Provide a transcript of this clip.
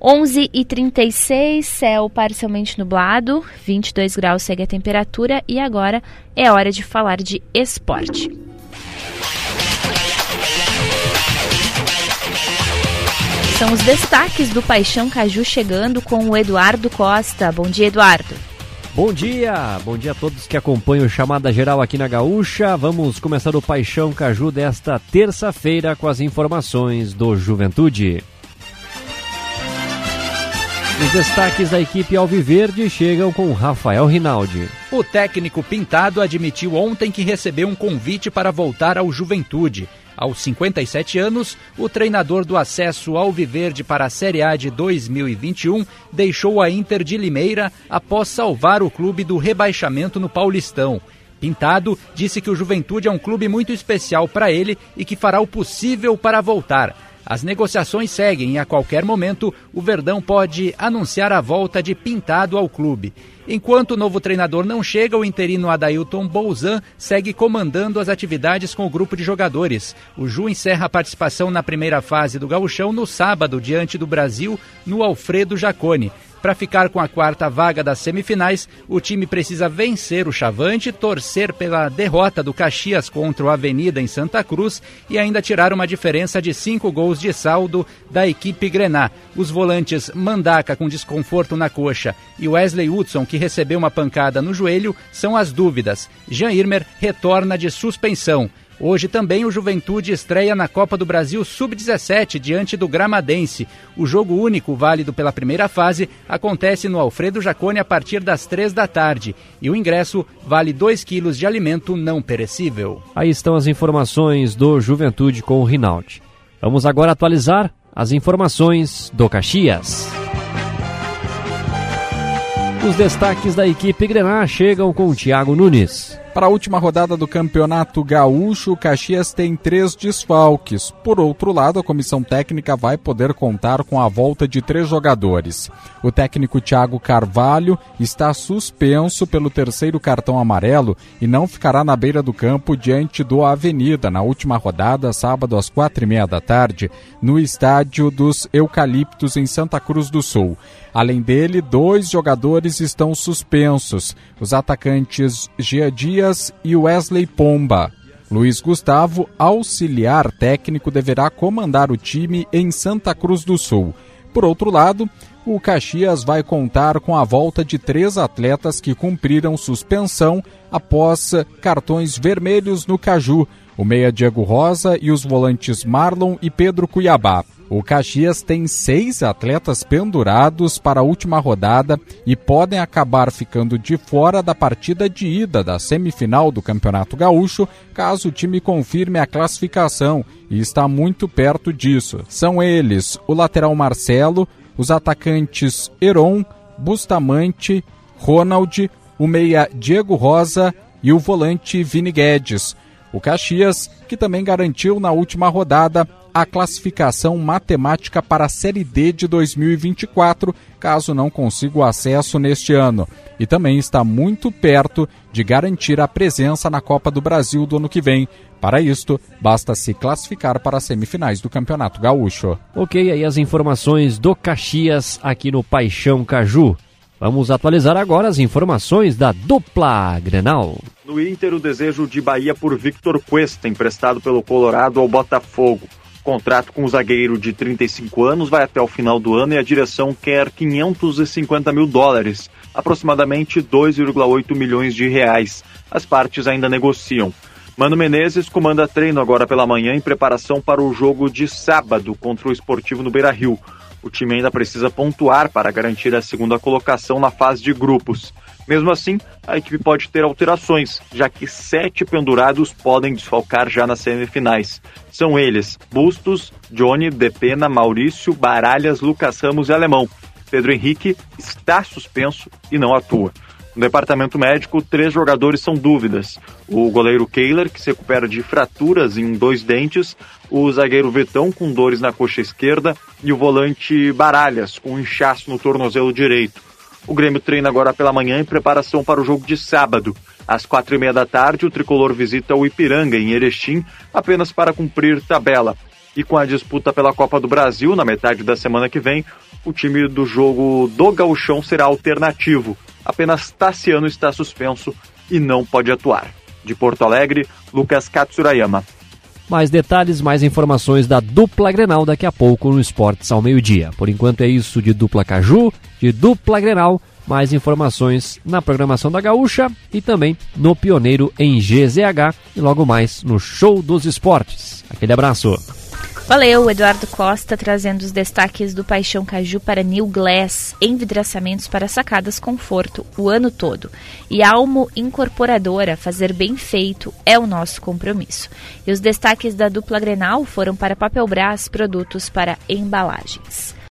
11 e 36, céu parcialmente nublado, 22 graus segue a temperatura e agora é hora de falar de esporte. São os destaques do Paixão Caju chegando com o Eduardo Costa. Bom dia, Eduardo. Bom dia, bom dia a todos que acompanham o Chamada Geral aqui na Gaúcha. Vamos começar o Paixão Caju desta terça-feira com as informações do Juventude. Os destaques da equipe Alviverde chegam com Rafael Rinaldi. O técnico Pintado admitiu ontem que recebeu um convite para voltar ao Juventude. Aos 57 anos, o treinador do acesso Alviverde para a Série A de 2021 deixou a Inter de Limeira após salvar o clube do rebaixamento no Paulistão. Pintado disse que o Juventude é um clube muito especial para ele e que fará o possível para voltar. As negociações seguem e a qualquer momento o Verdão pode anunciar a volta de Pintado ao clube. Enquanto o novo treinador não chega, o interino Adailton Bolzan segue comandando as atividades com o grupo de jogadores. O Ju encerra a participação na primeira fase do gauchão no sábado, diante do Brasil, no Alfredo Jacone. Para ficar com a quarta vaga das semifinais, o time precisa vencer o Chavante, torcer pela derrota do Caxias contra o Avenida em Santa Cruz e ainda tirar uma diferença de cinco gols de saldo da equipe Grená. Os volantes Mandaca com desconforto na coxa e Wesley Hudson, que recebeu uma pancada no joelho, são as dúvidas. Jean Irmer retorna de suspensão. Hoje também o Juventude estreia na Copa do Brasil Sub-17 diante do Gramadense. O jogo único, válido pela primeira fase, acontece no Alfredo Jacone a partir das três da tarde. E o ingresso vale 2 quilos de alimento não perecível. Aí estão as informações do Juventude com o Rinaldi. Vamos agora atualizar as informações do Caxias. Os destaques da equipe Grená chegam com o Thiago Nunes. Para a última rodada do Campeonato Gaúcho, o Caxias tem três desfalques. Por outro lado, a comissão técnica vai poder contar com a volta de três jogadores. O técnico Thiago Carvalho está suspenso pelo terceiro cartão amarelo e não ficará na beira do campo diante do Avenida na última rodada, sábado às quatro e meia da tarde, no estádio dos Eucaliptos em Santa Cruz do Sul. Além dele, dois jogadores estão suspensos: os atacantes Gia Dias e Wesley Pomba. Luiz Gustavo, auxiliar técnico, deverá comandar o time em Santa Cruz do Sul. Por outro lado, o Caxias vai contar com a volta de três atletas que cumpriram suspensão após cartões vermelhos no Caju, o meia Diego Rosa e os volantes Marlon e Pedro Cuiabá. O Caxias tem seis atletas pendurados para a última rodada e podem acabar ficando de fora da partida de ida da semifinal do Campeonato Gaúcho, caso o time confirme a classificação, e está muito perto disso. São eles o lateral Marcelo, os atacantes Heron, Bustamante, Ronald, o meia Diego Rosa e o volante Vini Guedes. O Caxias, que também garantiu na última rodada a classificação matemática para a Série D de 2024, caso não consiga o acesso neste ano. E também está muito perto de garantir a presença na Copa do Brasil do ano que vem. Para isto, basta se classificar para as semifinais do Campeonato Gaúcho. Ok, aí as informações do Caxias aqui no Paixão Caju. Vamos atualizar agora as informações da dupla Grenal. No Inter, o desejo de Bahia por Victor Cuesta, emprestado pelo Colorado ao Botafogo contrato com o zagueiro de 35 anos vai até o final do ano e a direção quer 550 mil dólares, aproximadamente 2,8 milhões de reais. As partes ainda negociam. Mano Menezes comanda treino agora pela manhã em preparação para o jogo de sábado contra o Esportivo no Beira Rio. O time ainda precisa pontuar para garantir a segunda colocação na fase de grupos. Mesmo assim, a equipe pode ter alterações, já que sete pendurados podem desfalcar já nas semifinais. São eles Bustos, Johnny, Depena, Maurício, Baralhas, Lucas Ramos e Alemão. Pedro Henrique está suspenso e não atua. No departamento médico, três jogadores são dúvidas. O goleiro Kehler, que se recupera de fraturas em dois dentes, o zagueiro Vetão, com dores na coxa esquerda, e o volante Baralhas, com inchaço no tornozelo direito. O Grêmio treina agora pela manhã em preparação para o jogo de sábado. Às quatro e meia da tarde, o tricolor visita o Ipiranga, em Erechim, apenas para cumprir tabela. E com a disputa pela Copa do Brasil na metade da semana que vem, o time do jogo do Gauchão será alternativo. Apenas Tassiano está suspenso e não pode atuar. De Porto Alegre, Lucas Katsurayama. Mais detalhes, mais informações da dupla Grenal daqui a pouco no Esportes ao meio-dia. Por enquanto é isso de dupla Caju, de dupla Grenal. Mais informações na programação da Gaúcha e também no Pioneiro em GZH e logo mais no Show dos Esportes. Aquele abraço. Valeu, Eduardo Costa, trazendo os destaques do Paixão Caju para New Glass, envidraçamentos para sacadas conforto o ano todo. E Almo Incorporadora, fazer bem feito é o nosso compromisso. E os destaques da dupla Grenal foram para Papel Brás, produtos para embalagens.